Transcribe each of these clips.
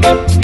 Thank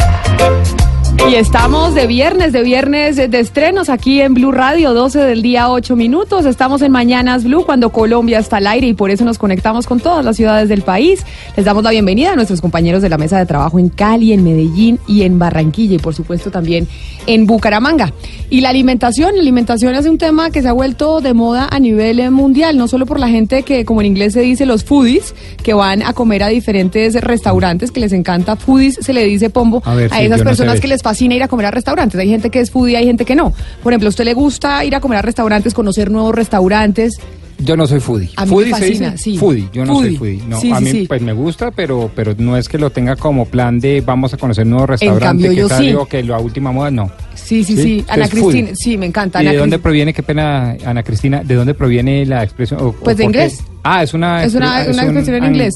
Y estamos de viernes, de viernes de estrenos aquí en Blue Radio, 12 del día, 8 minutos. Estamos en Mañanas Blue cuando Colombia está al aire y por eso nos conectamos con todas las ciudades del país. Les damos la bienvenida a nuestros compañeros de la mesa de trabajo en Cali, en Medellín y en Barranquilla y por supuesto también en Bucaramanga. Y la alimentación, la alimentación es un tema que se ha vuelto de moda a nivel mundial, no solo por la gente que, como en inglés se dice, los foodies, que van a comer a diferentes restaurantes, que les encanta foodies, se le dice pombo A ver, a sí, esas no personas que les fascina ir a comer a restaurantes. Hay gente que es foodie, hay gente que no. Por ejemplo, ¿a usted le gusta ir a comer a restaurantes, conocer nuevos restaurantes? Yo no soy foodie. A mí me foodie se fascina, dice? sí. Foodie, yo no Foodie. soy foodie. No, Sí, a mí sí. pues me gusta, pero pero no es que lo tenga como plan de vamos a conocer nuevos restaurantes, cambio, que yo tal, digo que la última moda no. Sí, sí, ¿Sí? sí. Ana. Cristina, sí, me encanta. ¿Y Ana de dónde Cris- proviene, qué pena, Ana Cristina, de dónde proviene la expresión? o- o Pues de qué? inglés. Ah, es una Es una, expre- una un- expresión en inglés.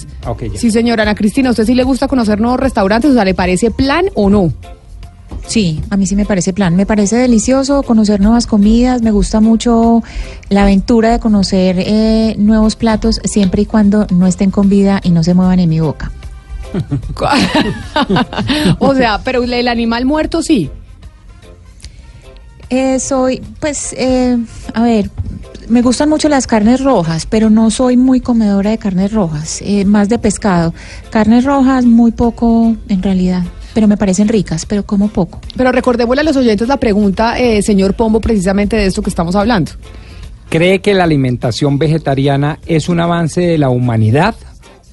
Sí, señora Ana Cristina, ¿a usted sí le gusta conocer nuevos restaurantes? O sea, ¿le parece plan o no? Sí, a mí sí me parece plan. Me parece delicioso conocer nuevas comidas. Me gusta mucho la aventura de conocer eh, nuevos platos siempre y cuando no estén con vida y no se muevan en mi boca. o sea, pero el animal muerto sí. Eh, soy, pues, eh, a ver, me gustan mucho las carnes rojas, pero no soy muy comedora de carnes rojas, eh, más de pescado. Carnes rojas, muy poco en realidad, pero me parecen ricas, pero como poco. Pero recordémosle a los oyentes la pregunta, eh, señor Pombo, precisamente de esto que estamos hablando. ¿Cree que la alimentación vegetariana es un avance de la humanidad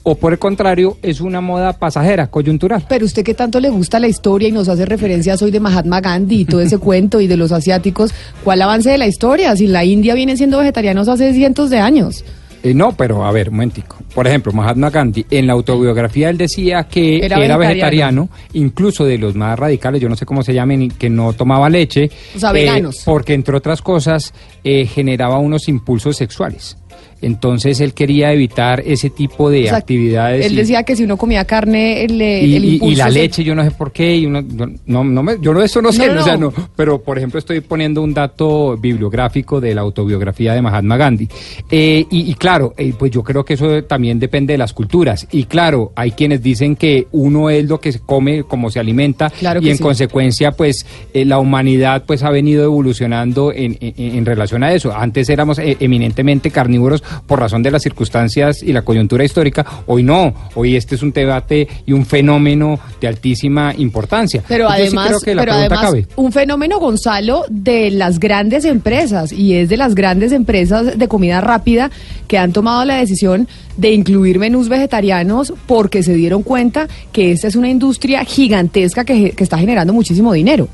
o por el contrario es una moda pasajera, coyuntural? Pero usted que tanto le gusta la historia y nos hace referencias hoy de Mahatma Gandhi y todo ese cuento y de los asiáticos, ¿cuál avance de la historia? Si la India viene siendo vegetarianos hace cientos de años. Eh, no, pero a ver, un momentico. Por ejemplo, Mahatma Gandhi, en la autobiografía él decía que Era era, vegetariano. vegetariano, incluso de los más radicales, yo no sé cómo se llamen, que no tomaba leche. O sea, veganos. Porque, entre otras cosas, eh, generaba unos impulsos sexuales. Entonces él quería evitar ese tipo de O sea, actividades. Él y- decía que si uno comía carne, y, el la se- leche, yo no sé por qué, y uno- no, no, me- yo no, eso no sé, No, no, o sea, no. no, pero por ejemplo estoy poniendo un dato bibliográfico de la autobiografía de Mahatma Gandhi. Eh, y, y claro, eh, pues yo creo que eso también depende de las culturas. Y claro, hay quienes dicen que uno es lo que se come, como se alimenta, Claro y en sí. consecuencia, pues eh, la humanidad pues ha venido evolucionando en, en- en relación a eso. Antes éramos eh, eminentemente carnívoros por razón de las circunstancias y la coyuntura histórica. Hoy no. Hoy este es un debate y un fenómeno de altísima importancia. Pero sí además, creo que la pero pregunta además cabe. un fenómeno, Gonzalo, de las grandes empresas, y es de las grandes empresas de comida rápida que han tomado la decisión de incluir menús vegetarianos porque se dieron cuenta que esta es una industria gigantesca que, que está generando muchísimo dinero.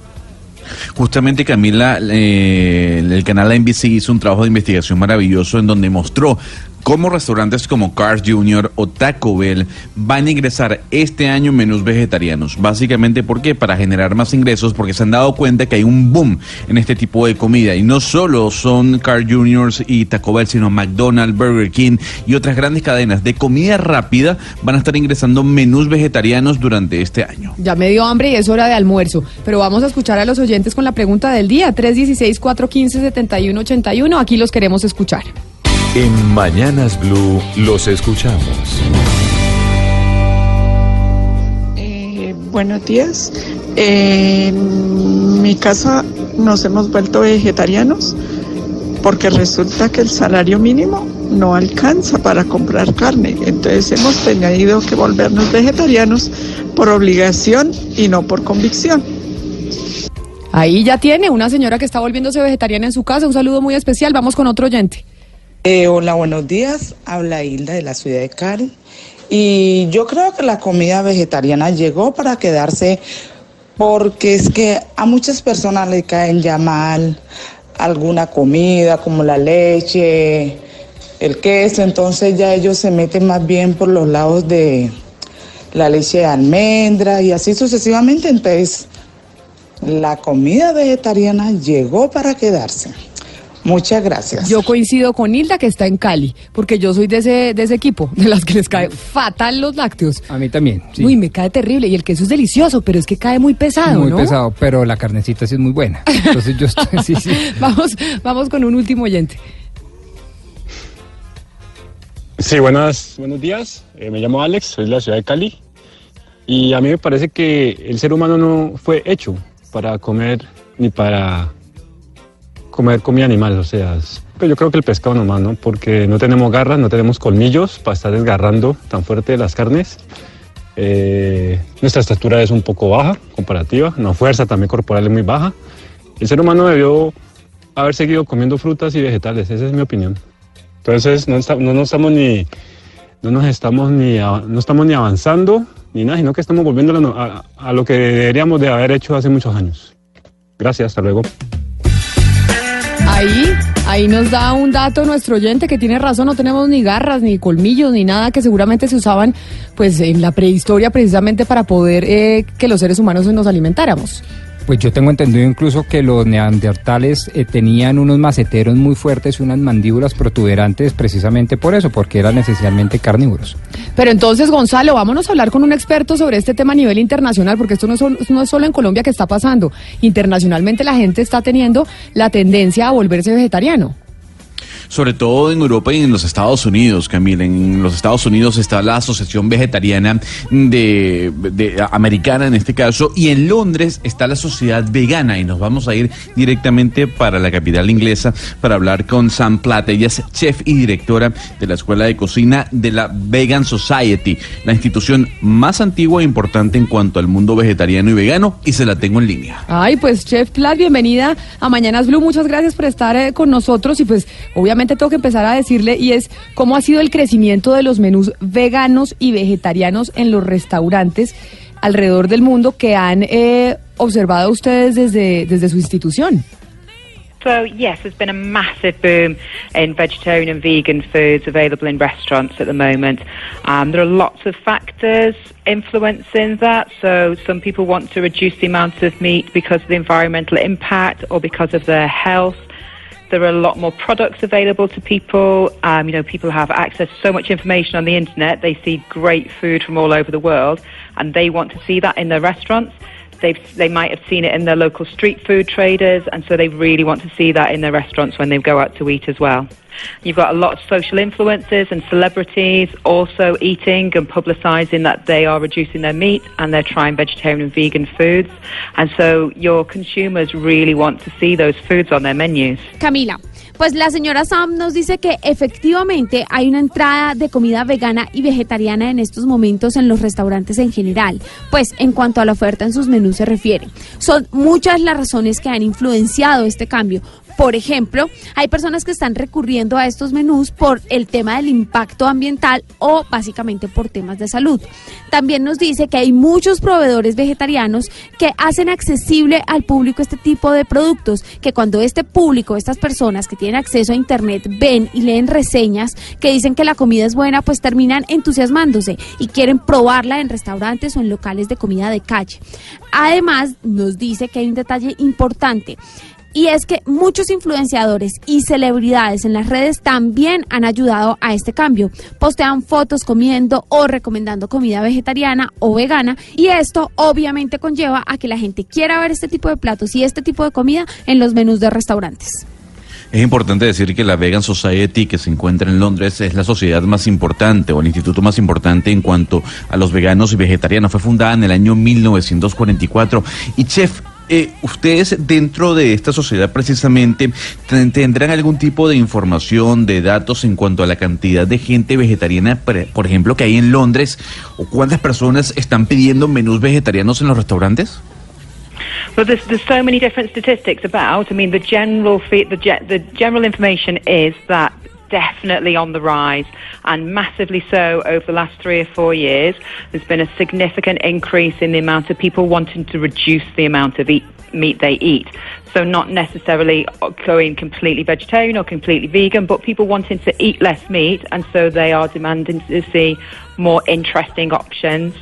Justamente Camila, eh, el canal NBC hizo un trabajo de investigación maravilloso en donde mostró cómo restaurantes como Cars Jr. o Taco Bell van a ingresar este año menús vegetarianos. Básicamente, ¿por qué? Para generar más ingresos, porque se han dado cuenta que hay un boom en este tipo de comida. Y no solo son Cars Jr. y Taco Bell, sino McDonald's, Burger King y otras grandes cadenas de comida rápida van a estar ingresando menús vegetarianos durante este año. Ya me dio hambre y es hora de almuerzo. Pero vamos a escuchar a los oyentes con la pregunta del día. 316-415-7181. Aquí los queremos escuchar. En Mañanas Blue los escuchamos. Eh, buenos días. Eh, en mi casa nos hemos vuelto vegetarianos porque resulta que el salario mínimo no alcanza para comprar carne. Entonces hemos tenido que volvernos vegetarianos por obligación y no por convicción. Ahí ya tiene una señora que está volviéndose vegetariana en su casa. Un saludo muy especial. Vamos con otro oyente. Eh, hola, buenos días. Habla Hilda de la ciudad de Cali. Y yo creo que la comida vegetariana llegó para quedarse porque es que a muchas personas le caen ya mal alguna comida como la leche, el queso, entonces ya ellos se meten más bien por los lados de la leche de almendra y así sucesivamente. Entonces, la comida vegetariana llegó para quedarse. Muchas gracias. Yo coincido con Hilda que está en Cali, porque yo soy de ese, de ese equipo, de las que les cae fatal los lácteos. A mí también, sí. Uy, me cae terrible. Y el queso es delicioso, pero es que cae muy pesado, muy ¿no? pesado, pero la carnecita sí es muy buena. Entonces yo estoy, sí, sí. Vamos, vamos con un último oyente. Sí, buenas, buenos días. Eh, me llamo Alex, soy de la ciudad de Cali. Y a mí me parece que el ser humano no fue hecho para comer ni para comer comida animal. O sea, es- pues yo creo que el pescado nomás, ¿no? Porque no tenemos garras, no tenemos colmillos para estar desgarrando tan fuerte las carnes. Eh, nuestra estatura es un poco baja, comparativa. Nuestra fuerza también corporal es muy baja. El ser humano debió haber seguido comiendo frutas y vegetales, esa es mi opinión. Entonces no, esta- no nos estamos ni no nos estamos ni no estamos ni avanzando ni nada, sino que estamos volviendo a, a- a lo que deberíamos de haber hecho hace muchos años. Gracias, hasta luego. Ahí, ahí nos da un dato nuestro oyente que tiene razón, no tenemos ni garras, ni colmillos, ni nada que seguramente se usaban pues en la prehistoria precisamente para poder eh, que los seres humanos nos alimentáramos. Pues yo tengo entendido incluso que los neandertales eh, tenían unos maceteros muy fuertes y unas mandíbulas protuberantes precisamente por eso, porque eran esencialmente carnívoros. Pero entonces, Gonzalo, vámonos a hablar con un experto sobre este tema a nivel internacional, porque esto no es, solo, no es solo en Colombia que está pasando. Internacionalmente la gente está teniendo la tendencia a volverse vegetariano. Sobre todo en Europa y en los Estados Unidos, Camila. En los Estados Unidos está la Asociación Vegetariana de, Americana en este caso, y en Londres está la Sociedad Vegana. Y nos vamos a ir directamente para la capital inglesa para hablar con Sam Platt. Ella es chef y directora de la Escuela de Cocina de la Vegan Society, la institución más antigua e importante en cuanto al mundo vegetariano y vegano, y se la tengo en línea. Ay, pues Chef Plat, bienvenida a Mañanas Blue. Muchas gracias por estar eh, con nosotros y pues obviamente tengo que empezar a decirle y es cómo ha sido el crecimiento de los menús veganos y vegetarianos en los restaurantes alrededor del mundo que han eh, observado ustedes desde, desde su institución. So yes, there's been a massive boom in vegetarian and vegan foods available in restaurants at the moment. Um, there are lots of factors influencing that. So some people want to reduce the amount of meat because of the environmental impact or because of their health. There are a lot more products available to people. Um, you know, people have access to so much information on the internet. They see great food from all over the world, and they want to see that in their restaurants. They've, they might have seen it in their local street food traders, and so they really want to see that in their restaurants when they go out to eat as well. You've got a lot of social influencers and celebrities also eating and publicising that they are reducing their meat and they're trying vegetarian and vegan foods. And so your consumers really want to see those foods on their menus. Camila, pues la señora Sam nos dice que efectivamente hay una entrada de comida vegana y vegetariana en estos momentos en los restaurantes en general. Pues en cuanto a la oferta en sus menús se refiere, son muchas las razones que han influenciado este cambio. Por ejemplo, hay personas que están recurriendo a estos menús por el tema del impacto ambiental o básicamente por temas de salud. También nos dice que hay muchos proveedores vegetarianos que hacen accesible al público este tipo de productos, que cuando este público, estas personas que tienen acceso a Internet ven y leen reseñas que dicen que la comida es buena, pues terminan entusiasmándose y quieren probarla en restaurantes o en locales de comida de calle. Además, nos dice que hay un detalle importante. Y es que muchos influenciadores y celebridades en las redes también han ayudado a este cambio. Postean fotos comiendo o recomendando comida vegetariana o vegana y esto obviamente conlleva a que la gente quiera ver este tipo de platos y este tipo de comida en los menús de restaurantes. Es importante decir que la Vegan Society que se encuentra en Londres es la sociedad más importante o el instituto más importante en cuanto a los veganos y vegetarianos. Fue fundada en el año 1944. Y chef, eh, ustedes dentro de esta sociedad precisamente ten- tendrán algún tipo de información, de datos en cuanto a la cantidad de gente vegetariana, por ejemplo, que hay en Londres, o cuántas personas están pidiendo menús vegetarianos en los restaurantes? Well, there's, there's so many different statistics about. I mean, the general the, the general information is that definitely on the rise and massively so over the last three or four years. There's been a significant increase in the amount of people wanting to reduce the amount of eat, meat they eat. So not necessarily uh, going completely vegetarian or completely vegan, but people wanting to eat less meat, and so they are demanding to see more interesting options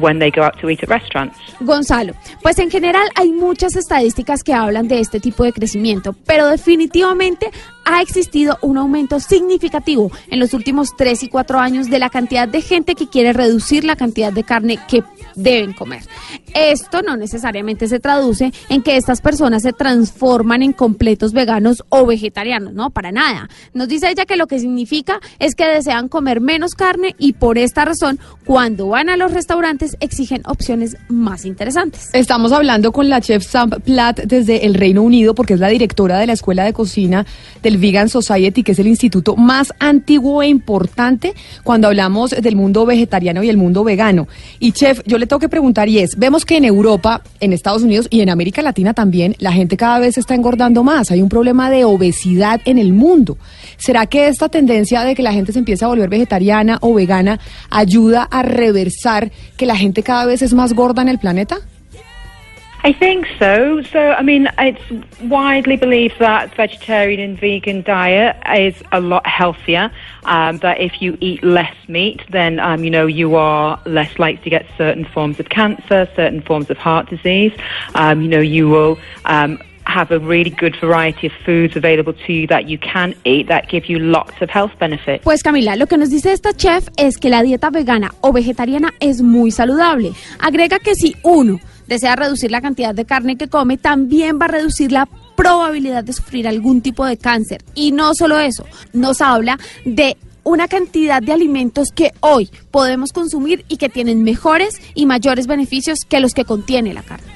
when they go out to eat at restaurants. Gonzalo, pues en general hay muchas estadísticas que hablan de este tipo de crecimiento, pero definitivamente ha existido un aumento significativo en los últimos 3 y 4 años de la cantidad de gente que quiere reducir la cantidad de carne que deben comer. Esto no necesariamente se traduce en que estas personas se transforman en completos veganos o vegetarianos, no, para nada. Nos dice ella que lo que significa es que desean comer menos carne y por esta razón, cuando van a los restaurantes exigen opciones más interesantes. Estamos hablando con la chef Sam Platt desde el Reino Unido porque es la directora de la Escuela de Cocina del Vegan Society, que es el instituto más antiguo e importante cuando hablamos del mundo vegetariano y el mundo vegano. Y chef, yo le tengo que preguntar y es, vemos que en Europa, en Estados Unidos y en América Latina también, la gente cada vez está engordando más. Hay un problema de obesidad en el mundo. ¿Será que esta tendencia de que la gente se empiece a volver vegetariana o vegana ayuda a reversar que la gente cada vez es más gorda en el planeta? I think so. So, I mean, it's widely believed that vegetarian and vegan diet is a lot healthier. Um, that if you eat less meat, then um, you know you are less likely to get certain forms of cancer, certain forms of heart disease. Um, you know, you will. Have a really good variety of foods available to you that you can eat that give you lots of health benefits. Pues Camila, lo que nos dice esta chef es que la dieta vegana o vegetariana es muy saludable. Agrega que si uno desea reducir la cantidad de carne que come, también va a reducir la probabilidad de sufrir algún tipo de cáncer. Y no solo eso, nos habla de una cantidad de alimentos que hoy podemos consumir y que tienen mejores y mayores beneficios que los que contiene la carne.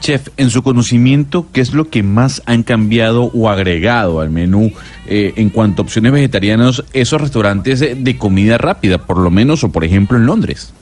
Chef, en su conocimiento, ¿qué es lo que más han cambiado o agregado al menú eh, en cuanto a opciones vegetarianas esos restaurantes de, comida rápida, por lo menos, o por ejemplo en Londres?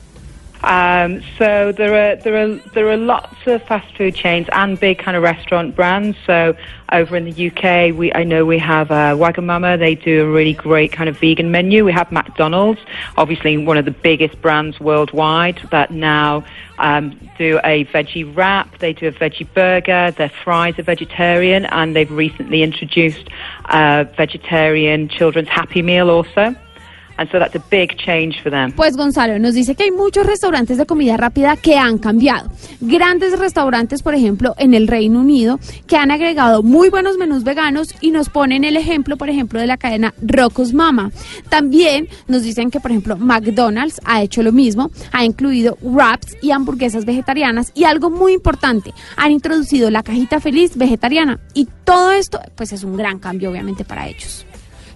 Um, so there are there are there are lots of fast food chains and big kind of restaurant brands. So over in the UK, we I know we have uh, Wagamama. They do a really great kind of vegan menu. We have McDonald's, obviously one of the biggest brands worldwide that now um, do a veggie wrap. They do a veggie burger. Their fries are vegetarian, and they've recently introduced a vegetarian children's Happy Meal also. And so that's a big change for them. Pues Gonzalo nos dice que hay muchos restaurantes de comida rápida que han cambiado. Grandes restaurantes, por ejemplo, en el Reino Unido, que han agregado muy buenos menús veganos y nos ponen el ejemplo, por ejemplo, de la cadena Rocco's Mama. También nos dicen que, por ejemplo, McDonald's ha hecho lo mismo, ha incluido wraps y hamburguesas vegetarianas y algo muy importante, han introducido la cajita feliz vegetariana y todo esto, pues es un gran cambio, obviamente, para ellos.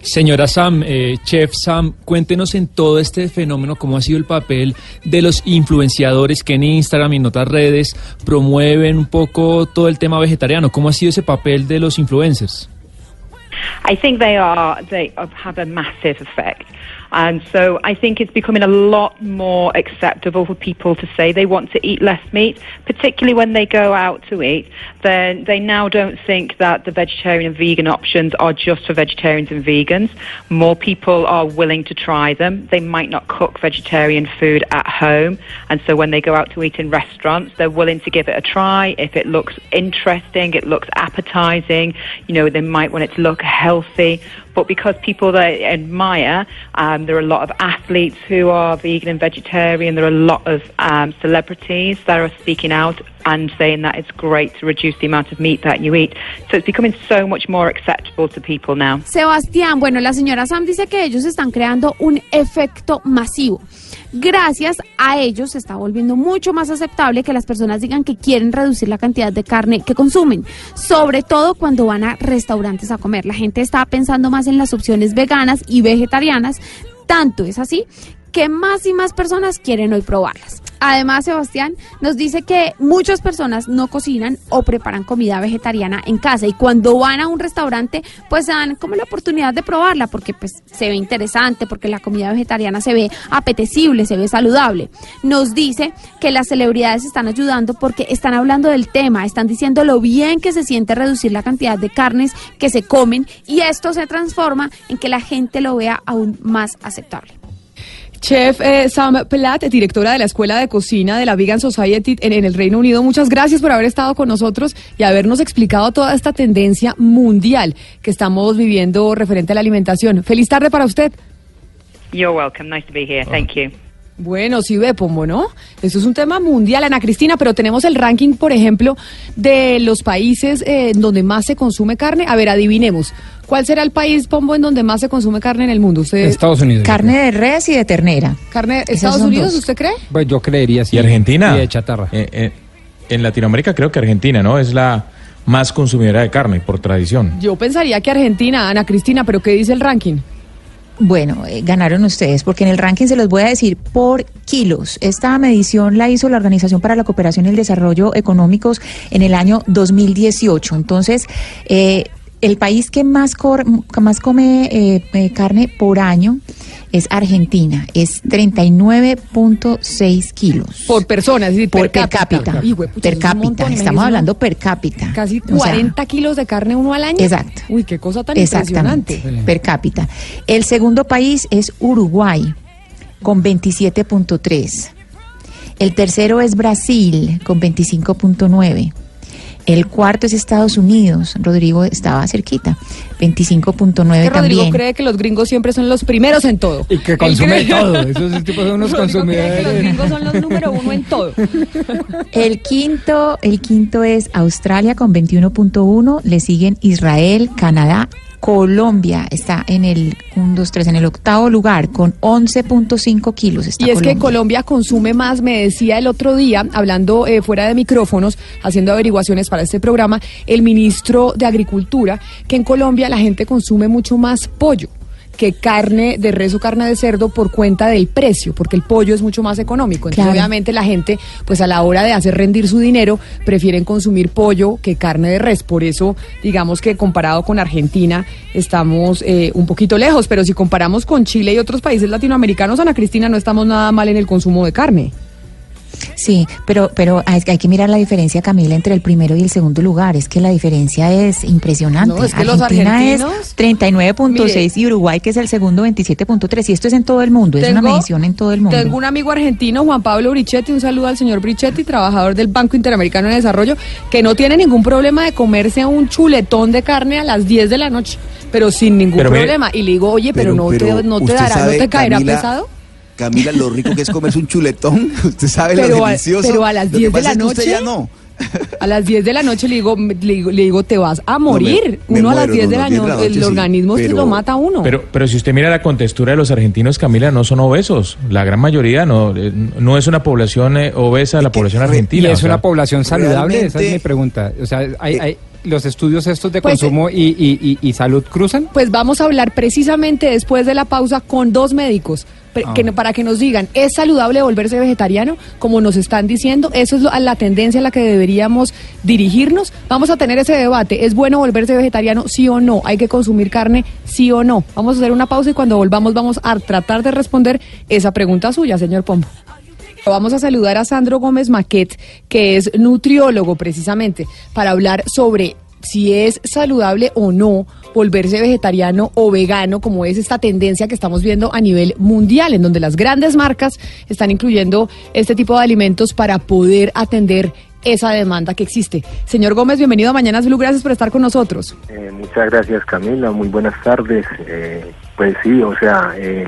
Señora Sam, eh, Chef Sam, cuéntenos en todo este fenómeno cómo ha sido el papel de los influenciadores que en Instagram y en otras redes promueven un poco todo el tema vegetariano. ¿Cómo ha sido ese papel de los influencers? I think they are they have a massive. And so I think it's becoming a lot more acceptable for people to say they want to eat less meat, particularly when they go out to eat. Then they now don't think that the vegetarian and vegan options are just for vegetarians and vegans. More people are willing to try them. They might not cook vegetarian food at home. And so when they go out to eat in restaurants, they're willing to give it a try. If it looks interesting, it looks appetizing, you know, they might want it to look healthy. But because people they admire, um, there are a lot of athletes who are vegan and vegetarian. There are a lot of um, celebrities that are speaking out and saying that it's great to reduce the amount of meat that you eat. So it's becoming so much more acceptable to people now. Sebastián, bueno, la señora Sam dice que ellos están creando un efecto masivo. Gracias a ellos se está volviendo mucho más aceptable que las personas digan que quieren reducir la cantidad de carne que consumen, sobre todo cuando van a restaurantes a comer. La gente está pensando más en las opciones veganas y vegetarianas, tanto es así que más y más personas quieren hoy probarlas. Además, Sebastián nos dice que muchas personas no cocinan o preparan comida vegetariana en casa y cuando van a un restaurante pues dan como la oportunidad de probarla porque pues se ve interesante, porque la comida vegetariana se ve apetecible, se ve saludable. Nos dice que las celebridades están ayudando porque están hablando del tema, están diciendo lo bien que se siente reducir la cantidad de carnes que se comen y esto se transforma en que la gente lo vea aún más aceptable. Chef eh, Sam Platt, directora de la Escuela de Cocina de la Vegan Society en, en el Reino Unido, muchas gracias por haber estado con nosotros y habernos explicado toda esta tendencia mundial que estamos viviendo referente a la alimentación. Feliz tarde para usted. You're welcome. Nice to be here. Thank you. Bueno, sí ve, Pombo, ¿no? Esto es un tema mundial, Ana Cristina, pero tenemos el ranking, por ejemplo, de los países eh, donde más se consume carne. A ver, adivinemos. ¿Cuál será el país, Pombo, en donde más se consume carne en el mundo? ¿Usted, Estados Unidos. Carne de res y de ternera. ¿Carne Esas Estados Unidos, dos. usted cree? Pues yo creería sí. ¿Y Argentina? Y de chatarra. Eh, eh, en Latinoamérica creo que Argentina, ¿no? Es la más consumidora de carne por tradición. Yo pensaría que Argentina, Ana Cristina, pero ¿qué dice el ranking? Bueno, eh, ganaron ustedes, porque en el ranking se los voy a decir por kilos. Esta medición la hizo la Organización para la Cooperación y el Desarrollo Económicos en el año 2018. Entonces, eh, el país que más, cor- más come eh, eh, carne por año es Argentina, es 39.6 kilos. Por persona, es decir, Por per per cápita. cápita. Uy, güey, pucha, per es cápita, montón, estamos hablando per cápita. Casi O sea, 40 kilos de carne uno al año. Exacto. Uy, qué cosa tan Exactamente, impresionante. per cápita. El segundo país es Uruguay, con 27.3. El tercero es Brasil, con 25.9. El cuarto es Estados Unidos. Rodrigo estaba cerquita, 25.9 Que Rodrigo también. cree que los gringos siempre son los primeros en todo. Y que Él consume cree- todo. Esos tipos son unos Rodrigo cree que los consumidores. gringos son los número uno en todo. El quinto, el quinto es Australia con 21.1, le siguen Israel, Canadá, Colombia está en el 1, 2, 3, en el octavo lugar con 11.5 kilos. Está Y es que Colombia. Colombia consume más, me decía el otro día, hablando eh, fuera de micrófonos, haciendo averiguaciones para este programa, el ministro de Agricultura, que en Colombia la gente consume mucho más pollo que carne de res o carne de cerdo por cuenta del precio, porque el pollo es mucho más económico. Entonces, Claro. obviamente la gente, pues a la hora de hacer rendir su dinero, prefieren consumir pollo que carne de res. Por eso, digamos que comparado con Argentina, estamos eh, un poquito lejos, pero si comparamos con Chile y otros países latinoamericanos, Ana Cristina, no estamos nada mal en el consumo de carne. Sí, pero, pero hay, hay que mirar la diferencia, Camila, entre el primero y el segundo lugar. Es que la diferencia es impresionante. No, es que los Argentina argentinos- es 39.6 y Uruguay, que es el segundo, 27.3. Y esto es en todo el mundo, es una medición en todo el mundo. Tengo un amigo argentino, Juan Pablo Brichetti, un saludo al señor Brichetti, trabajador del Banco Interamericano de Desarrollo, que no tiene ningún problema de comerse un chuletón de carne a las 10 de la noche, pero sin ningún Pero problema. y le digo, oye, pero, no, te, no te usted dará, no te caerá Camila, pesado. Camila, lo rico que es comerse un chuletón. Usted sabe Pero lo a- delicioso. pero a las Lo que 10 de la es que usted noche. ya no. A las 10 de la noche le digo, le digo, le digo, te vas a morir. me uno a las muero, 10 no, de no, la 10 de la noche, el sí, organismo se pero- lo mata a uno. Pero, pero si usted mira la contextura de los argentinos, Camila, no son obesos. La gran mayoría no, eh, no es una población eh, obesa la población Y argentina. es o sea, una población saludable, esa es mi pregunta. O sea, hay, hay- los estudios estos de Pues, consumo y, y- y- y salud cruzan. Pues vamos a hablar precisamente después de la pausa con dos médicos Ah. que, para que nos digan, ¿es saludable volverse vegetariano? Como nos están diciendo, eso es lo- la tendencia a la que deberíamos dirigirnos. Vamos a tener ese debate, ¿es bueno volverse vegetariano sí o no? ¿Hay que consumir carne sí o no? Vamos a hacer una pausa y cuando volvamos vamos a tratar de responder esa pregunta suya, señor Pombo. Vamos a saludar a Sandro Gómez Maquet, que es nutriólogo precisamente, para hablar sobre si es saludable o no volverse vegetariano o vegano, como es esta tendencia que estamos viendo a nivel mundial, en donde las grandes marcas están incluyendo este tipo de alimentos para poder atender esa demanda que existe. Señor Gómez, bienvenido a Mañanas Blue, gracias por estar con nosotros. Eh, muchas gracias Camila, muy buenas tardes. Eh, pues sí, o sea, eh,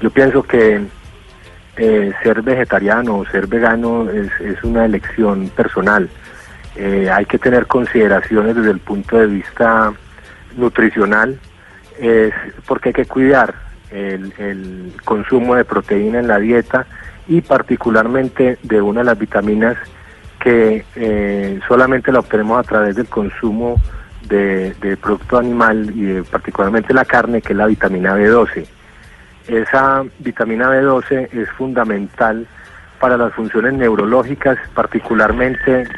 yo pienso que eh, ser vegetariano o ser vegano es, es una elección personal. Eh, hay que tener consideraciones desde el punto de vista nutricional, es porque hay que cuidar el, el consumo de proteína en la dieta y particularmente de una de las vitaminas que eh, solamente la obtenemos a través del consumo de, producto animal y particularmente la carne, que es la vitamina B12. Esa vitamina B12 es fundamental para las funciones neurológicas, particularmente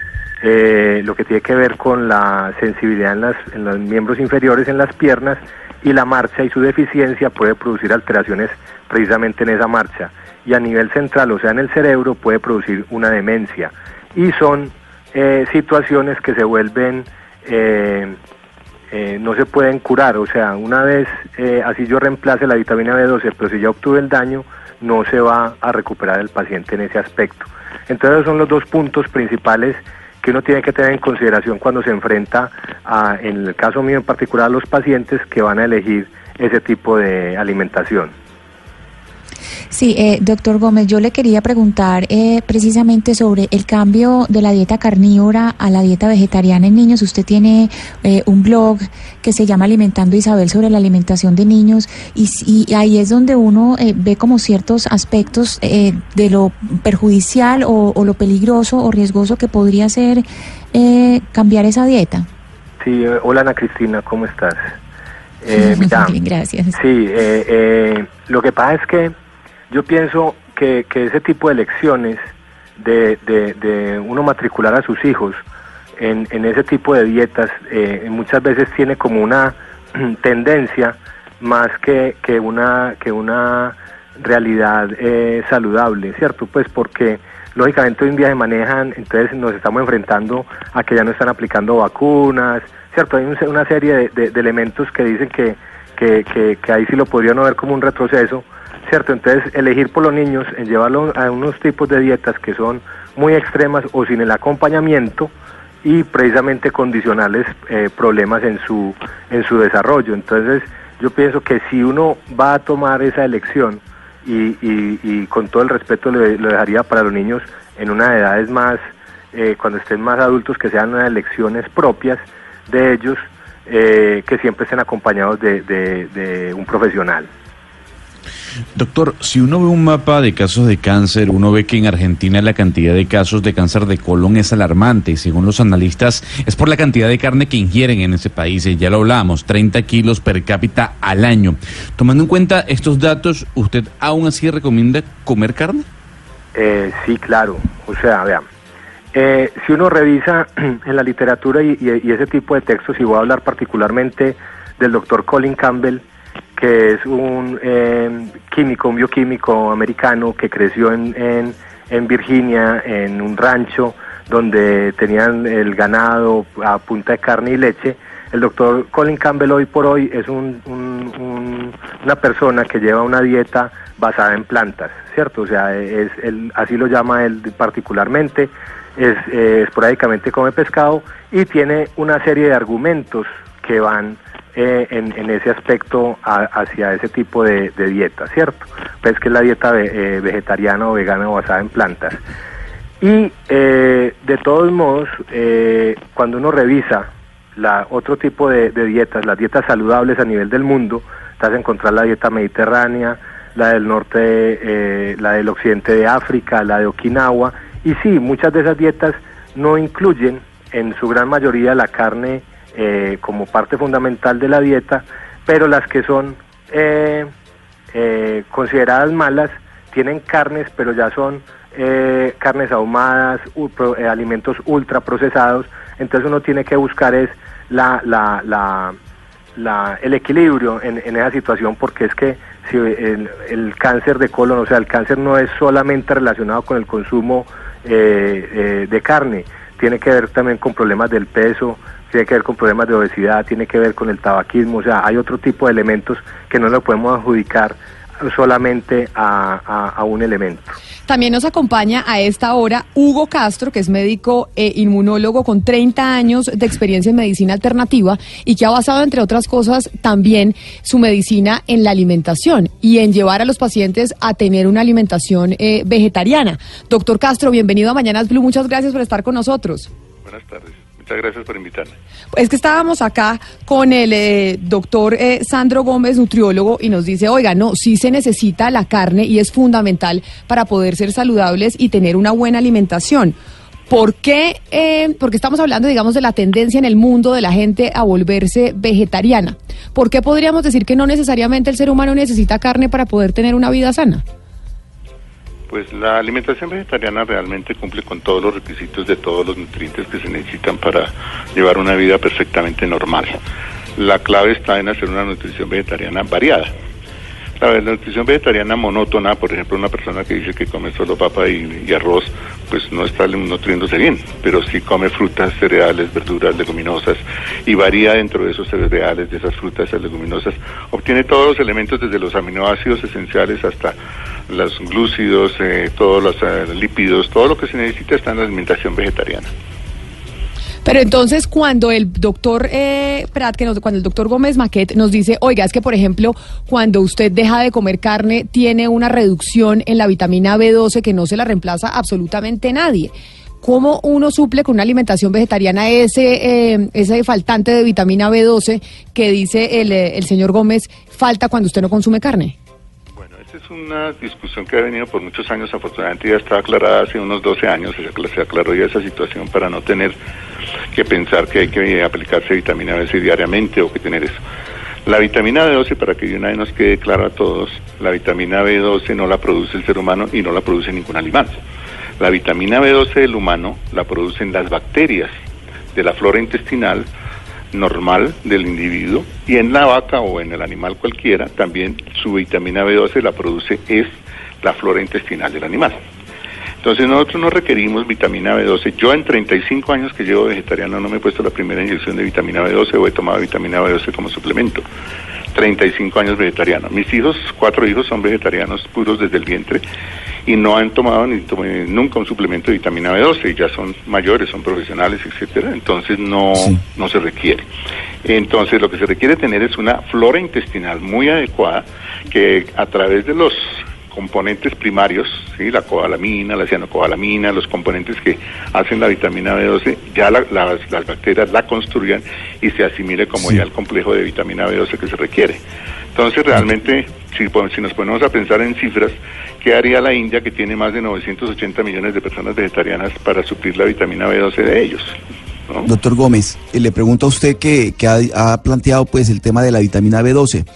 eh, lo que tiene que ver con la sensibilidad en, las, en los miembros inferiores, en las piernas, y la marcha y su deficiencia puede producir alteraciones precisamente en esa marcha. Y a nivel central, o sea, en el cerebro, puede producir una demencia. Y son eh, situaciones que se vuelven, eh, eh, no se pueden curar. O sea, una vez así yo reemplace la vitamina B12, pero si ya obtuve el daño, no se va a recuperar el paciente en ese aspecto. Entonces, son los dos puntos principales que uno tiene que tener en consideración cuando se enfrenta a, en el caso mío en particular, a los pacientes que van a elegir ese tipo de alimentación. Sí, eh, doctor Gómez, yo le quería preguntar eh, precisamente sobre el cambio de la dieta carnívora a la dieta vegetariana en niños. Usted tiene eh, un blog que se llama Alimentando Isabel sobre la alimentación de niños y, y ahí es donde uno eh, ve como ciertos aspectos eh, de lo perjudicial o, o lo peligroso o riesgoso que podría ser eh, cambiar esa dieta. Sí, hola Ana Cristina, ¿cómo estás? Eh, mira, Bien, gracias. Sí, eh, eh, lo que pasa es que yo pienso que, ese tipo de lecciones de, de, de uno matricular a sus hijos en, ese tipo de dietas eh, muchas veces tiene como una tendencia más que, una que una realidad eh, saludable, ¿cierto? Pues porque lógicamente hoy en día se manejan, entonces nos estamos enfrentando a que ya no están aplicando vacunas, ¿cierto? Hay un- una serie de, elementos que dicen que ahí sí lo podrían ver como un retroceso, ¿cierto? Entonces elegir por los niños en llevarlo a unos tipos de dietas que son muy extremas o sin el acompañamiento y precisamente condicionales eh, problemas en su, en su desarrollo. Entonces yo pienso que si uno va a tomar esa elección, y, y, con todo el respeto lo, lo dejaría para los niños en unas edades más, eh, cuando estén más adultos, que sean unas elecciones propias de ellos, eh, que siempre estén acompañados de un profesional. Doctor, si uno ve un mapa de casos de cáncer, uno ve que en Argentina la cantidad de casos de cáncer de colon es alarmante y según los analistas es por la cantidad de carne que ingieren en ese país, y ya lo hablábamos, 30 kilos per cápita al año. Tomando en cuenta estos datos, ¿usted aún así recomienda comer carne? Eh, sí, claro. O sea, vean, eh, si uno revisa en la literatura y- y ese tipo de textos, y voy a hablar particularmente del doctor Colin Campbell, que es un eh, químico, un bioquímico americano que creció en, en, en Virginia, en un rancho donde tenían el ganado a punta de carne y leche. El doctor Colin Campbell hoy por hoy es un- un- un- una persona que lleva una dieta basada en plantas, ¿cierto? O sea, es, él- así lo llama él particularmente, es, eh, esporádicamente come pescado y tiene una serie de argumentos que van eh, en, ese aspecto a- hacia ese tipo de, de dieta, ¿cierto? Pues que es la dieta ve- eh, vegetariana o vegana basada en plantas. Y eh, de todos modos, eh, cuando uno revisa la, otro tipo de, de dietas, las dietas saludables a nivel del mundo, vas a encontrar la dieta mediterránea, la del norte, eh, la del occidente de África, la de Okinawa, y sí, muchas de esas dietas no incluyen en su gran mayoría la carne eh, como parte fundamental de la dieta, pero las que son eh, eh, consideradas malas tienen carnes, pero ya son eh, carnes ahumadas, u- pro- alimentos ultra procesados, entonces uno tiene que buscar es la, la, la, la- el equilibrio en, esa situación porque es que si el, cáncer de colon, o sea, el cáncer no es solamente relacionado con el consumo de carne, tiene que ver también con problemas del peso, tiene que ver con problemas de obesidad, tiene que ver con el tabaquismo, o sea, hay otro tipo de elementos que no lo podemos adjudicar solamente a, a- a un elemento. También nos acompaña a esta hora Hugo Castro, que es médico e inmunólogo con 30 años de experiencia en medicina alternativa y que ha basado, entre otras cosas, también su medicina en la alimentación y en llevar a los pacientes a tener una alimentación eh, vegetariana. Doctor Castro, bienvenido a Mañanas Blue. Muchas gracias por estar con nosotros. Buenas tardes. Muchas gracias por invitarme. Es que estábamos acá con el eh, doctor eh, Sandro Gómez, nutriólogo, y nos dice, oiga, no, sí se necesita la carne y es fundamental para poder ser saludables y tener una buena alimentación. ¿Por qué? Eh, porque estamos hablando, digamos, de la tendencia en el mundo de la gente a volverse vegetariana. ¿Por qué podríamos decir que no necesariamente el ser humano necesita carne para poder tener una vida sana? Pues la alimentación vegetariana realmente cumple con todos los requisitos de todos los nutrientes que se necesitan para llevar una vida perfectamente normal. La clave está en hacer una nutrición vegetariana variada. La, la nutrición vegetariana monótona, por ejemplo, una persona que dice que come solo papa y, arroz, pues no está nutriéndose bien, pero si come frutas, cereales, verduras, leguminosas y varía dentro de esos cereales, de esas frutas, esas leguminosas, obtiene todos los elementos desde los aminoácidos esenciales hasta los glúcidos, eh, todos los eh, lípidos, todo lo que se necesita está en la alimentación vegetariana. Pero entonces cuando el doctor eh, Prat, que nos- cuando el doctor Gómez Maquet nos dice, oiga, es que por ejemplo, cuando usted deja de comer carne, tiene una reducción en la vitamina B12 que no se la reemplaza absolutamente nadie. ¿Cómo uno suple con una alimentación vegetariana ese, eh, ese faltante de vitamina B12 que dice el, eh, el señor Gómez falta cuando usted no consume carne? Es una discusión que ha venido por muchos años, afortunadamente ya está aclarada hace unos 12 años, se acla- se aclaró ya esa situación para no tener que pensar que hay que aplicarse vitamina B12 diariamente o que tener eso. La vitamina B12, para que de una vez nos quede claro a todos, la vitamina B12 no la produce el ser humano y no la produce ningún animal. La vitamina B12 del humano la producen las bacterias de la flora intestinal normal del individuo y en la vaca o en el animal cualquiera también su vitamina B12 la produce es la flora intestinal del animal. Entonces nosotros no requerimos vitamina B12. Yo en 35 años que llevo vegetariano no me he puesto la primera inyección de vitamina B12 o he tomado vitamina B12 como suplemento. 35 años vegetariano. Mis hijos, cuatro hijos son vegetarianos puros desde el vientre y no han tomado ni tomé nunca un suplemento de vitamina B12, ya son mayores, son profesionales, etcétera, entonces no, no se requiere. Entonces lo que se requiere tener es una flora intestinal muy adecuada que a través de los componentes primarios, ¿sí? la cobalamina, la cianocobalamina, los componentes que hacen la vitamina B12, ya la- las, las bacterias la construyan y se asimile como ya el complejo de vitamina B12 que se requiere. Entonces realmente, si, pon- si nos ponemos a pensar en cifras, ¿qué haría la India que tiene más de 980 millones de personas vegetarianas para suplir la vitamina B12 de ellos? Doctor Gómez, eh, le pregunto a usted que, que ha, ha planteado pues el tema de la vitamina B12.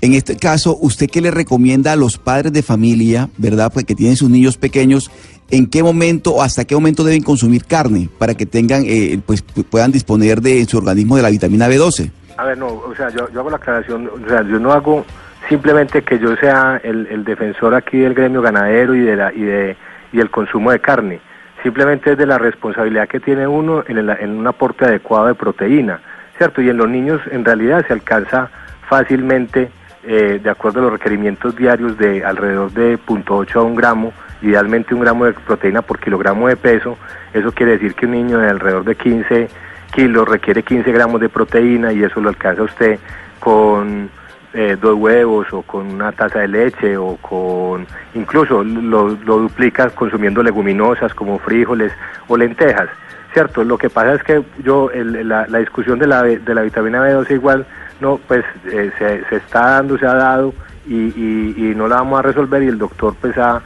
En este caso, ¿usted qué le recomienda a los padres de familia, verdad, pues que tienen sus niños pequeños, en qué momento o hasta qué momento deben consumir carne para que tengan, eh, pues pu- puedan disponer de en su organismo de la vitamina B12? A ver, no, o sea, yo, yo hago la aclaración, o sea, yo no hago simplemente que yo sea el, el defensor aquí del gremio ganadero y de la y de y el consumo de carne. Simplemente es de la responsabilidad que tiene uno en, el- en un aporte adecuado de proteína, ¿cierto? Y en los niños en realidad se alcanza fácilmente, eh, de acuerdo a los requerimientos diarios, de alrededor de 0.8 a 1 gramo, idealmente un gramo de proteína por kilogramo de peso. Eso quiere decir que un niño de alrededor de 15 kilos requiere 15 gramos de proteína y eso lo alcanza usted con eh, dos huevos o con una taza de leche o con incluso lo, lo duplica consumiendo leguminosas como frijoles o lentejas cierto lo que pasa es que yo el- la, la discusión de la de la vitamina B12 igual no pues eh, se, se está dando se ha dado y, y- no la vamos a resolver y el doctor pues ha,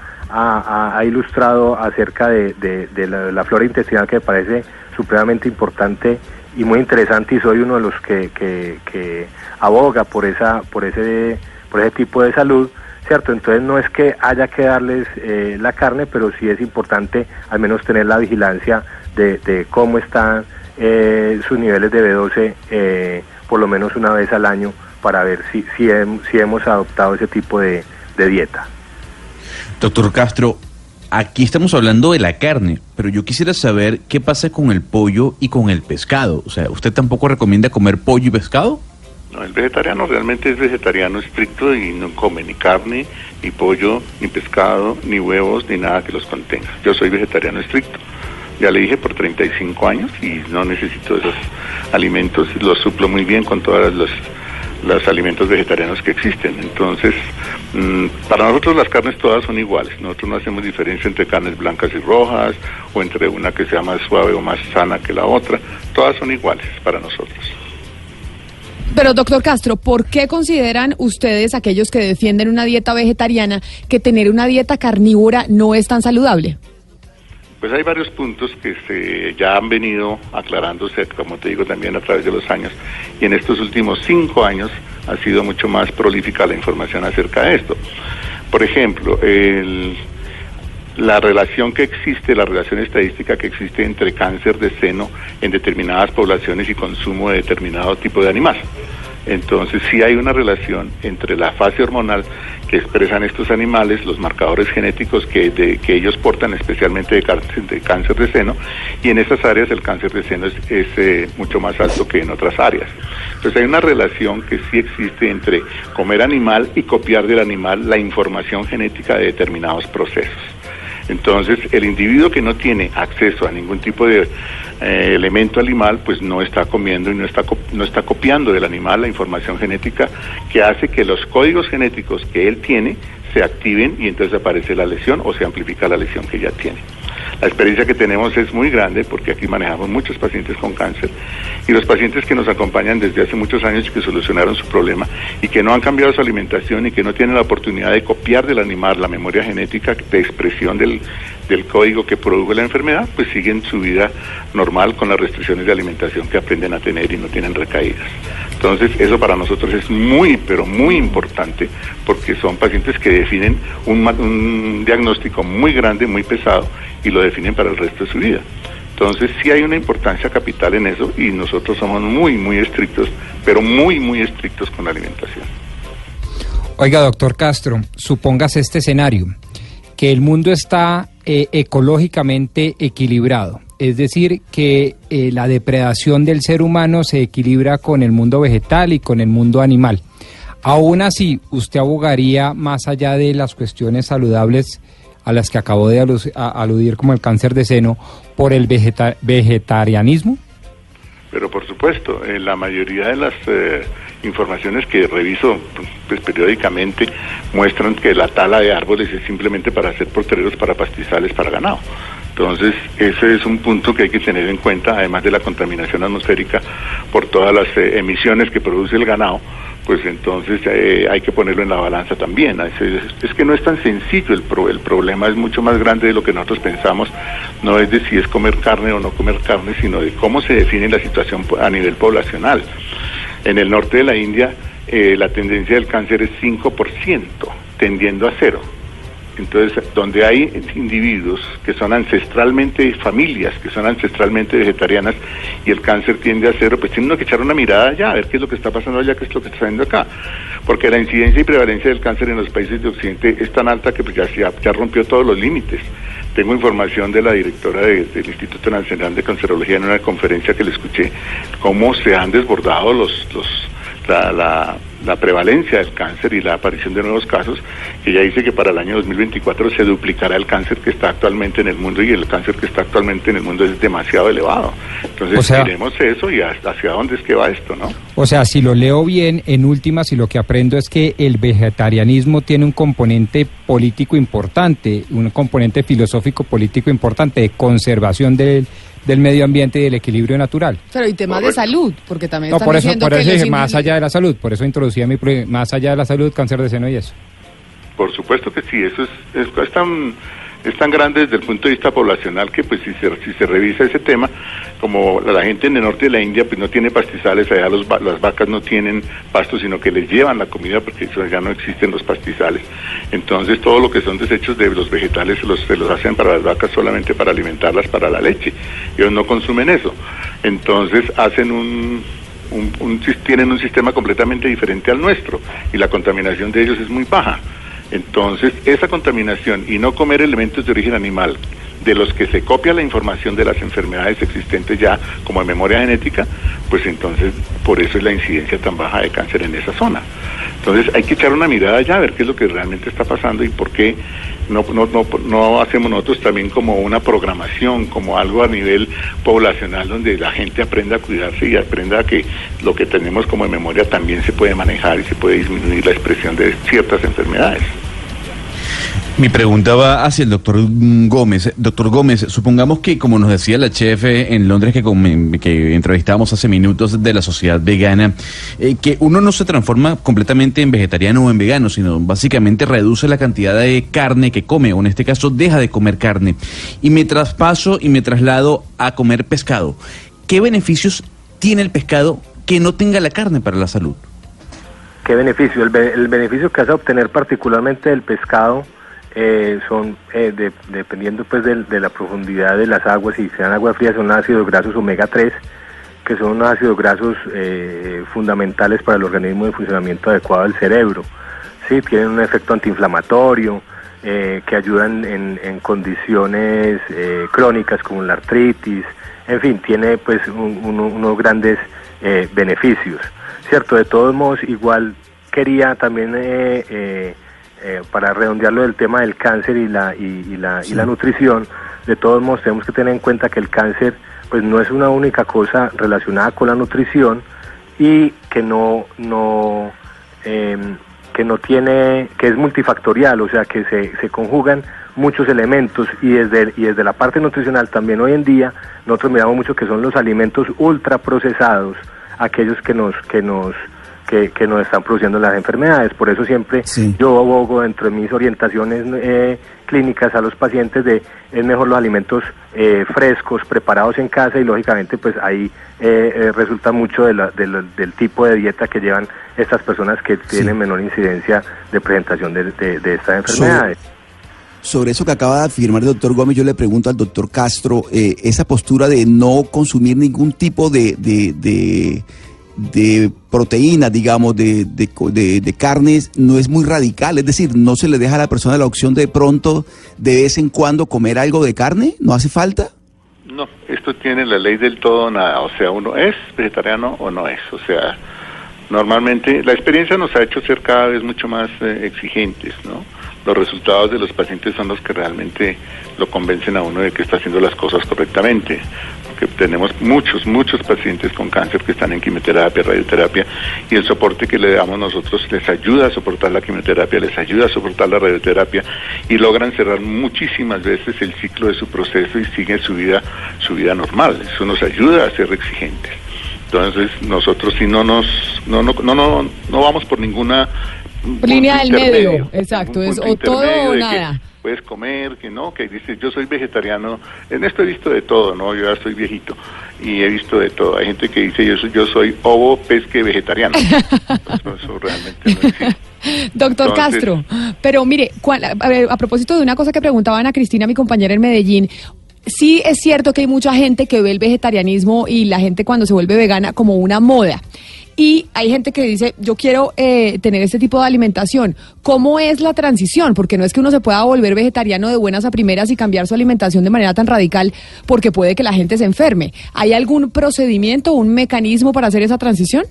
ilustrado acerca de, de- de la, de la flora intestinal que me parece supremamente importante y muy interesante y soy uno de los que, que, aboga por esa por ese por ese tipo de salud cierto entonces no es que haya que darles eh, la carne pero sí es importante al menos tener la vigilancia de, de cómo están eh, sus niveles de B12 eh, por lo menos una vez al año para ver si si, hem- si hemos adoptado ese tipo de dieta. Doctor Castro, aquí estamos hablando de la carne, pero yo quisiera saber qué pasa con el pollo y con el pescado. O sea, ¿usted tampoco recomienda comer pollo y pescado? No, el vegetariano realmente es vegetariano estricto y no come ni carne, ni pollo, ni pescado, ni huevos, ni nada que los contenga. Yo soy vegetariano estricto. Ya le dije por 35 años y no necesito esos alimentos, los suplo muy bien con todos los, los alimentos vegetarianos que existen. Entonces, mm, para nosotros las carnes todas son iguales. Nosotros no hacemos diferencia entre carnes blancas y rojas o entre una que sea más suave o más sana que la otra. Todas son iguales para nosotros. Pero doctor Castro, ¿por qué consideran ustedes, aquellos que defienden una dieta vegetariana, que tener una dieta carnívora no es tan saludable? Pues hay varios puntos que se ya han venido aclarándose, como te digo, también a través de los años. Y en estos últimos cinco años ha sido mucho más prolífica la información acerca de esto. Por ejemplo, el- la relación que existe, la relación estadística que existe entre cáncer de seno en determinadas poblaciones y consumo de determinado tipo de animal. Entonces sí hay una relación entre la fase hormonal que expresan estos animales, los marcadores genéticos que, que ellos portan, especialmente de cáncer, de seno, y en esas áreas el cáncer de seno es, es, eh, mucho más alto que en otras áreas. Entonces hay una relación que sí existe entre comer animal y copiar del animal la información genética de determinados procesos. Entonces, el individuo que no tiene acceso a ningún tipo de eh, elemento animal, pues no está comiendo y no está, no está copiando del animal la información genética que hace que los códigos genéticos que él tiene se activen y entonces aparece la lesión o se amplifica la lesión que ya tiene. La experiencia que tenemos es muy grande porque aquí manejamos muchos pacientes con cáncer y los pacientes que nos acompañan desde hace muchos años y que solucionaron su problema y que no han cambiado su alimentación y que no tienen la oportunidad de copiar del animal la memoria genética de expresión del, del código que produjo la enfermedad, pues siguen su vida normal con las restricciones de alimentación que aprenden a tener y no tienen recaídas. Entonces, eso para nosotros es muy, pero muy importante porque son pacientes que definen un, un diagnóstico muy grande, muy pesado y lo definen para el resto de su vida. Entonces, sí hay una importancia capital en eso y nosotros somos muy, muy estrictos, pero muy, muy estrictos con la alimentación. Oiga, doctor Castro, supóngase este escenario, que el mundo está eh, ecológicamente equilibrado, es decir, que eh, la depredación del ser humano se equilibra con el mundo vegetal y con el mundo animal. Aún así, ¿usted abogaría más allá de las cuestiones saludables a las que acabó de aludir como el cáncer de seno por el vegeta- vegetarianismo? Pero por supuesto, la mayoría de las eh, informaciones que reviso pues, periódicamente muestran que la tala de árboles es simplemente para hacer portereros para pastizales para ganado. Entonces, ese es un punto que hay que tener en cuenta, además de la contaminación atmosférica por todas las eh, emisiones que produce el ganado, pues entonces eh, hay que ponerlo en la balanza también. Es, que no es tan sencillo, el, pro- el problema es mucho más grande de lo que nosotros pensamos, no es de si es comer carne o no comer carne, sino de cómo se define la situación a nivel poblacional. En el norte de la India eh, la tendencia del cáncer es 5%, tendiendo a cero. Entonces, donde hay individuos que son ancestralmente familias, que son ancestralmente vegetarianas y el cáncer tiende a cero, pues tiene que echar una mirada allá, a ver qué es lo que está pasando allá, qué es lo que está haciendo acá. Porque la incidencia y prevalencia del cáncer en los países de Occidente es tan alta que pues, ya, ya, rompió todos los límites. Tengo información de la directora de- del Instituto Nacional de Cancerología en una conferencia que le escuché, cómo se han desbordado los, los, la, la, la prevalencia del cáncer y la aparición de nuevos casos, que ya dice que para el año 2024 se duplicará el cáncer que está actualmente en el mundo y el cáncer que está actualmente en el mundo es demasiado elevado. Entonces, O sea- miremos eso y hasta hacia dónde es que va esto, ¿no? O sea, si lo leo bien, en últimas, y lo que aprendo es que el vegetarianismo tiene un componente político importante, un componente filosófico político importante de conservación del, del medio ambiente y del equilibrio natural. Pero y temas de salud, porque también No, están por eso, diciendo por que eso los dije, más allá de la salud, por eso introducía mi más allá de la salud, cáncer de seno y eso. Por supuesto que sí, eso es, es, es tan, es tan grande desde el punto de vista poblacional que pues si se, si se revisa ese tema, como la, gente en el norte de la India pues no tiene pastizales, allá las vacas no tienen pasto, sino que les llevan la comida porque eso ya no existen los pastizales. Entonces todo lo que son desechos de los vegetales se los, se los hacen para las vacas solamente para alimentarlas para la leche. Ellos no consumen eso. Entonces hacen un, un- un tienen un sistema completamente diferente al nuestro y la contaminación de ellos es muy baja. Entonces, esa contaminación y no comer elementos de origen animal, de los que se copia la información de las enfermedades existentes ya como en memoria genética, pues entonces por eso es la incidencia tan baja de cáncer en esa zona. Entonces hay que echar una mirada allá a ver qué es lo que realmente está pasando y por qué no, no, no, no hacemos nosotros también como una programación, como algo a nivel poblacional donde la gente aprenda a cuidarse y aprenda que lo que tenemos como memoria también se puede manejar y se puede disminuir la expresión de ciertas enfermedades. Mi pregunta va hacia el doctor Gómez. Doctor Gómez, supongamos que, como nos decía la chef en Londres que, que entrevistábamos hace minutos de la sociedad vegana, eh, que uno no se transforma completamente en vegetariano o en vegano, sino básicamente reduce la cantidad de carne que come, o en este caso deja de comer carne, y me traspaso y me traslado a comer pescado. ¿Qué beneficios tiene el pescado que no tenga la carne para la salud? ¿Qué beneficio? El, el beneficio que a obtener particularmente del pescado eh, son, eh, de- dependiendo pues del- de, la profundidad de las aguas, si sean aguas frías, son ácidos grasos omega 3, que son unos ácidos grasos eh, fundamentales para el organismo de funcionamiento adecuado del cerebro. Sí, tienen un efecto antiinflamatorio, eh, que ayudan en, condiciones eh, crónicas como la artritis, en fin, tiene pues un- uno- unos grandes beneficios. Cierto, de todos modos, igual quería también, eh, eh, eh, para redondearlo del tema del cáncer y la, y, y la, y la nutrición, de todos modos tenemos que tener en cuenta que el cáncer pues no es una única cosa relacionada con la nutrición y que no, no em, que no tiene, que es multifactorial, o sea que se, se conjugan muchos elementos y desde, y desde la parte nutricional también hoy en día nosotros miramos mucho que son los alimentos ultraprocesados, aquellos que nos, que nos, que, que nos están produciendo las enfermedades. Por eso siempre yo abogo dentro de mis orientaciones eh, clínicas a los pacientes de es mejor los alimentos eh, frescos, preparados en casa y lógicamente pues ahí eh, eh, resulta mucho de la- de la- del tipo de dieta que llevan estas personas que tienen menor incidencia de presentación de, de- de estas enfermedades. Sobre eso que acaba de afirmar el doctor Gómez, yo le pregunto al doctor Castro, eh, esa postura de no consumir ningún tipo de, de, de, de proteína, digamos, de, de, de- de carnes, no es muy radical. Es decir, no se le deja a la persona la opción de pronto, de vez en cuando, comer algo de carne, ¿no hace falta? No, esto tiene la ley del todo nada, o sea, uno es vegetariano o no es, o sea, normalmente la experiencia nos ha hecho ser cada vez mucho más eh, exigentes, ¿no? Los resultados de los pacientes son los que realmente lo convencen a uno de que está haciendo las cosas correctamente, porque tenemos muchos, muchos pacientes con cáncer que están en quimioterapia, radioterapia, y el soporte que le damos nosotros les ayuda a soportar la quimioterapia, les ayuda a soportar la radioterapia, y logran cerrar muchísimas veces el ciclo de su proceso y siguen su vida, su vida normal. Eso nos ayuda a ser exigentes. Entonces nosotros si no nos, no, no, no, no, no vamos por ninguna Línea del medio, exacto, es o todo o nada. Puedes comer, que no, que dices, yo soy vegetariano, en esto he visto de todo, ¿no? Yo ya soy viejito y he visto de todo. Hay gente que dice, yo soy, yo soy ovo, pesque, vegetariano. eso, eso realmente no existe. Doctor Entonces- Castro, pero mire, a, ver, a propósito de una cosa que preguntaban a Cristina, mi compañera en Medellín, sí es cierto que hay mucha gente que ve el vegetarianismo y la gente cuando se vuelve vegana como una moda. Y hay gente que dice, yo quiero eh, tener este tipo de alimentación. ¿Cómo es la transición? Porque no es que uno se pueda volver vegetariano de buenas a primeras y cambiar su alimentación de manera tan radical, porque puede que la gente se enferme. ¿Hay algún procedimiento, un mecanismo para hacer esa transición?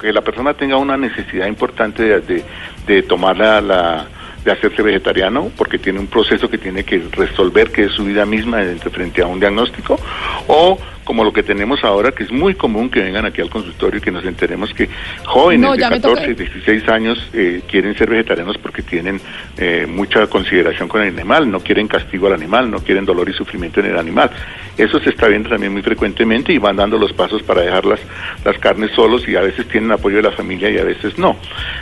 que la persona tenga una necesidad importante de, de, de tomar la, de hacerse vegetariano porque tiene un proceso que tiene que resolver que es su vida misma frente a un diagnóstico o como lo que tenemos ahora que es muy común que vengan aquí al consultorio y que nos enteremos que jóvenes No, de ya me 14, toca. 16 años eh, quieren ser vegetarianos porque tienen eh, mucha consideración con el animal, no quieren castigo al animal, no quieren dolor y sufrimiento en el animal. Eso se está viendo también muy frecuentemente y van dando los pasos para dejar las, las carnes solos y a veces tienen apoyo de la familia y a veces no.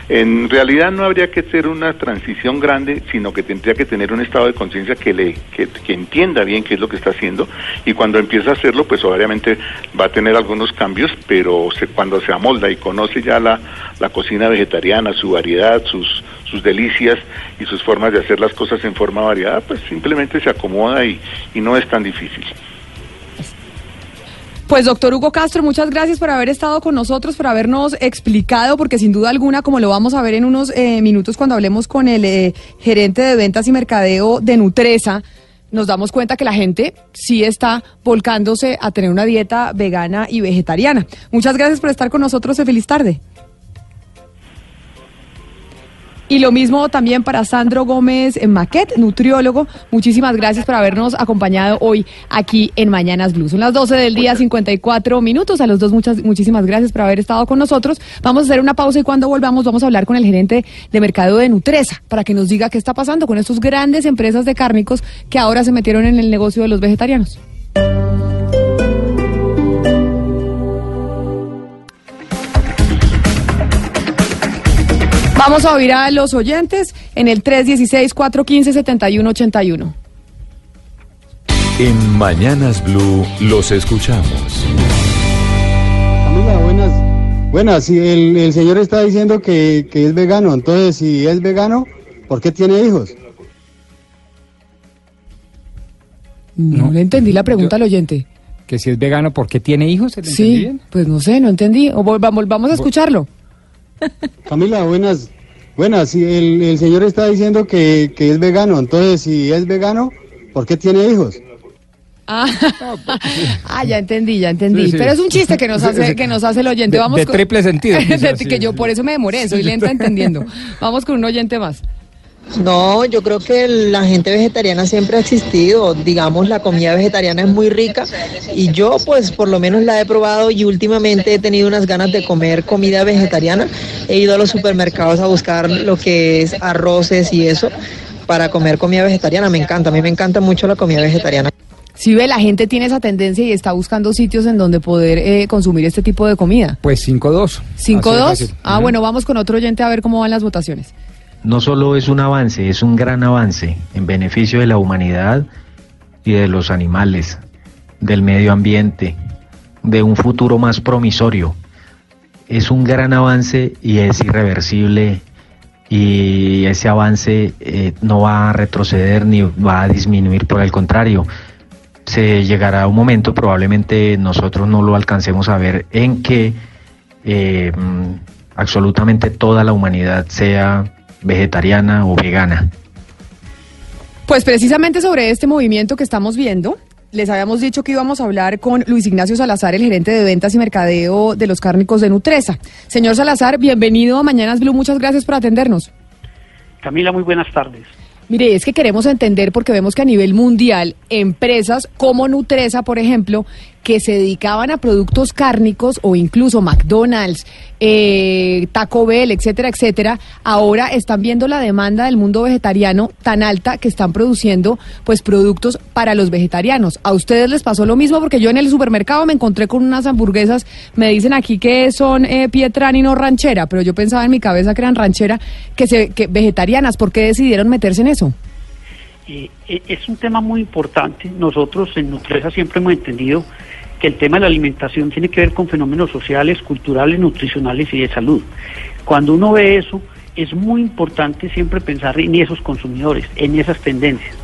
En realidad no habría que hacer una transición grande, sino que tendría que tener un estado de conciencia que le que, que entienda bien qué es lo que está haciendo y cuando empieza a hacerlo, pues obviamente va a tener algunos cambios, pero se, cuando se amolda y conoce ya la, la cocina vegetariana, su variedad, sus sus delicias y sus formas de hacer las cosas en forma variada, pues simplemente se acomoda y, y no es tan difícil. Pues doctor Hugo Castro, muchas gracias por haber estado con nosotros, por habernos explicado, porque sin duda alguna, como lo vamos a ver en unos eh, minutos cuando hablemos con el eh, gerente de ventas y mercadeo de Nutresa, nos damos cuenta que la gente sí está volcándose a tener una dieta vegana y vegetariana. Muchas gracias por estar con nosotros y feliz tarde. Y lo mismo también para Sandro Gómez Maquet, nutriólogo. Muchísimas gracias por habernos acompañado hoy aquí en Mañanas Blue. Son las 12 del día, 54 minutos. A los dos muchas, muchísimas gracias por haber estado con nosotros. Vamos a hacer una pausa y cuando volvamos vamos a hablar con el gerente de mercado de Nutresa para que nos diga qué está pasando con estas grandes empresas de cárnicos que ahora se metieron en el negocio de los vegetarianos. Vamos a oír a los oyentes en el 316-415-7181. En Mañanas Blue los escuchamos. Camila, buenas, Bueno, si el, el señor está diciendo que, que es vegano, entonces si es vegano, ¿por qué tiene hijos? No, le entendí la pregunta al oyente. Que si es vegano, ¿por qué tiene hijos? ¿Se le entendí Sí, bien? pues no sé, no entendí. O volvamos, vamos a escucharlo. Camila, buenas. Buenas, el, el señor está diciendo que, que es vegano, entonces si es vegano, ¿por qué tiene hijos? Ah, ah, ya entendí, ya entendí. Sí, sí. Pero es un chiste que nos hace, que nos hace el oyente. Vamos de con- triple sentido, De- quizás, sí, que yo por eso me demoré, soy lenta entendiendo. Vamos con un oyente más. No, yo creo que la gente vegetariana siempre ha existido. Digamos, la comida vegetariana es muy rica y yo, pues, por lo menos la he probado y últimamente he tenido unas ganas de comer comida vegetariana. He ido a los supermercados a buscar lo que es arroces y eso para comer comida vegetariana. Me encanta, a mí me encanta mucho la comida vegetariana. Si ve, la gente tiene esa tendencia y está buscando sitios en donde poder eh, consumir este tipo de comida. Pues 5-2. Así de ¿5-2? fácil. Ah, bueno, vamos con otro oyente a ver cómo van las votaciones. No solo es un avance, es un gran avance en beneficio de la humanidad y de los animales, del medio ambiente, de un futuro más promisorio. Es un gran avance y es irreversible y ese avance eh, no va a retroceder ni va a disminuir, por el contrario. Se llegará un momento, probablemente nosotros no lo alcancemos a ver, en que eh, mm, absolutamente toda la humanidad sea vegetariana o vegana. Pues precisamente sobre este movimiento que estamos viendo, les habíamos dicho que íbamos a hablar con Luis Ignacio Salazar, el gerente de ventas y mercadeo de los cárnicos de Nutresa. Señor Salazar, bienvenido a Mañanas Blue, muchas gracias por atendernos. Camila, muy buenas tardes. Mire, es que queremos entender porque vemos que a nivel mundial empresas como Nutresa, por ejemplo, que se dedicaban a productos cárnicos o incluso McDonald's, eh, Taco Bell, etcétera, etcétera, ahora están viendo la demanda del mundo vegetariano tan alta que están produciendo pues productos para los vegetarianos. ¿A ustedes les pasó lo mismo? Porque yo en el supermercado me encontré con unas hamburguesas, me dicen aquí que son eh, Pietrani no ranchera, pero yo pensaba en mi cabeza que eran ranchera, que, se, que vegetarianas. ¿Por qué decidieron meterse en eso? Eh, eh, es un tema muy importante. Nosotros en Nutresa siempre hemos entendido que el tema de la alimentación tiene que ver con fenómenos sociales, culturales, nutricionales y de salud. Cuando uno ve eso, es muy importante siempre pensar en esos consumidores, en esas tendencias.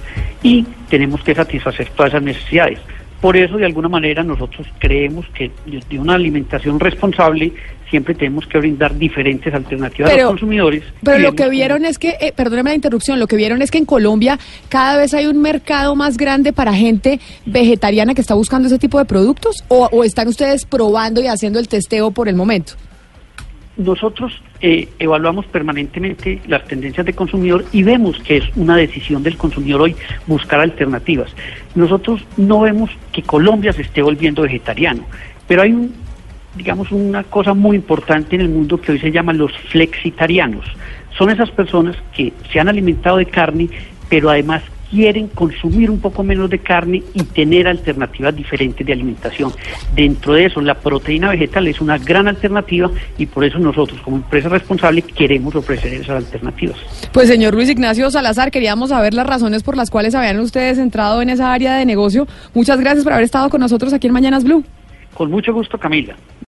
Y tenemos que satisfacer todas esas necesidades. Por eso, de alguna manera, nosotros creemos que de una alimentación responsable siempre tenemos que brindar diferentes alternativas a los consumidores. Pero lo que vieron es que, eh, perdóneme la interrupción, lo que vieron es que en Colombia cada vez hay un mercado más grande para gente vegetariana que está buscando ese tipo de productos o, o están ustedes probando y haciendo el testeo por el momento. Nosotros eh, evaluamos permanentemente las tendencias de consumidor y vemos que es una decisión del consumidor hoy buscar alternativas. Nosotros no vemos que Colombia se esté volviendo vegetariano, pero hay un, digamos, una cosa muy importante en el mundo que hoy se llama los flexitarianos. Son esas personas que se han alimentado de carne, pero además quieren consumir un poco menos de carne y tener alternativas diferentes de alimentación. Dentro de eso, la proteína vegetal es una gran alternativa y por eso nosotros, como empresa responsable, queremos ofrecer esas alternativas. Pues señor Luis Ignacio Salazar, queríamos saber las razones por las cuales habían ustedes entrado en esa área de negocio. Muchas gracias por haber estado con nosotros aquí en Mañanas Blue. Con mucho gusto, Camila.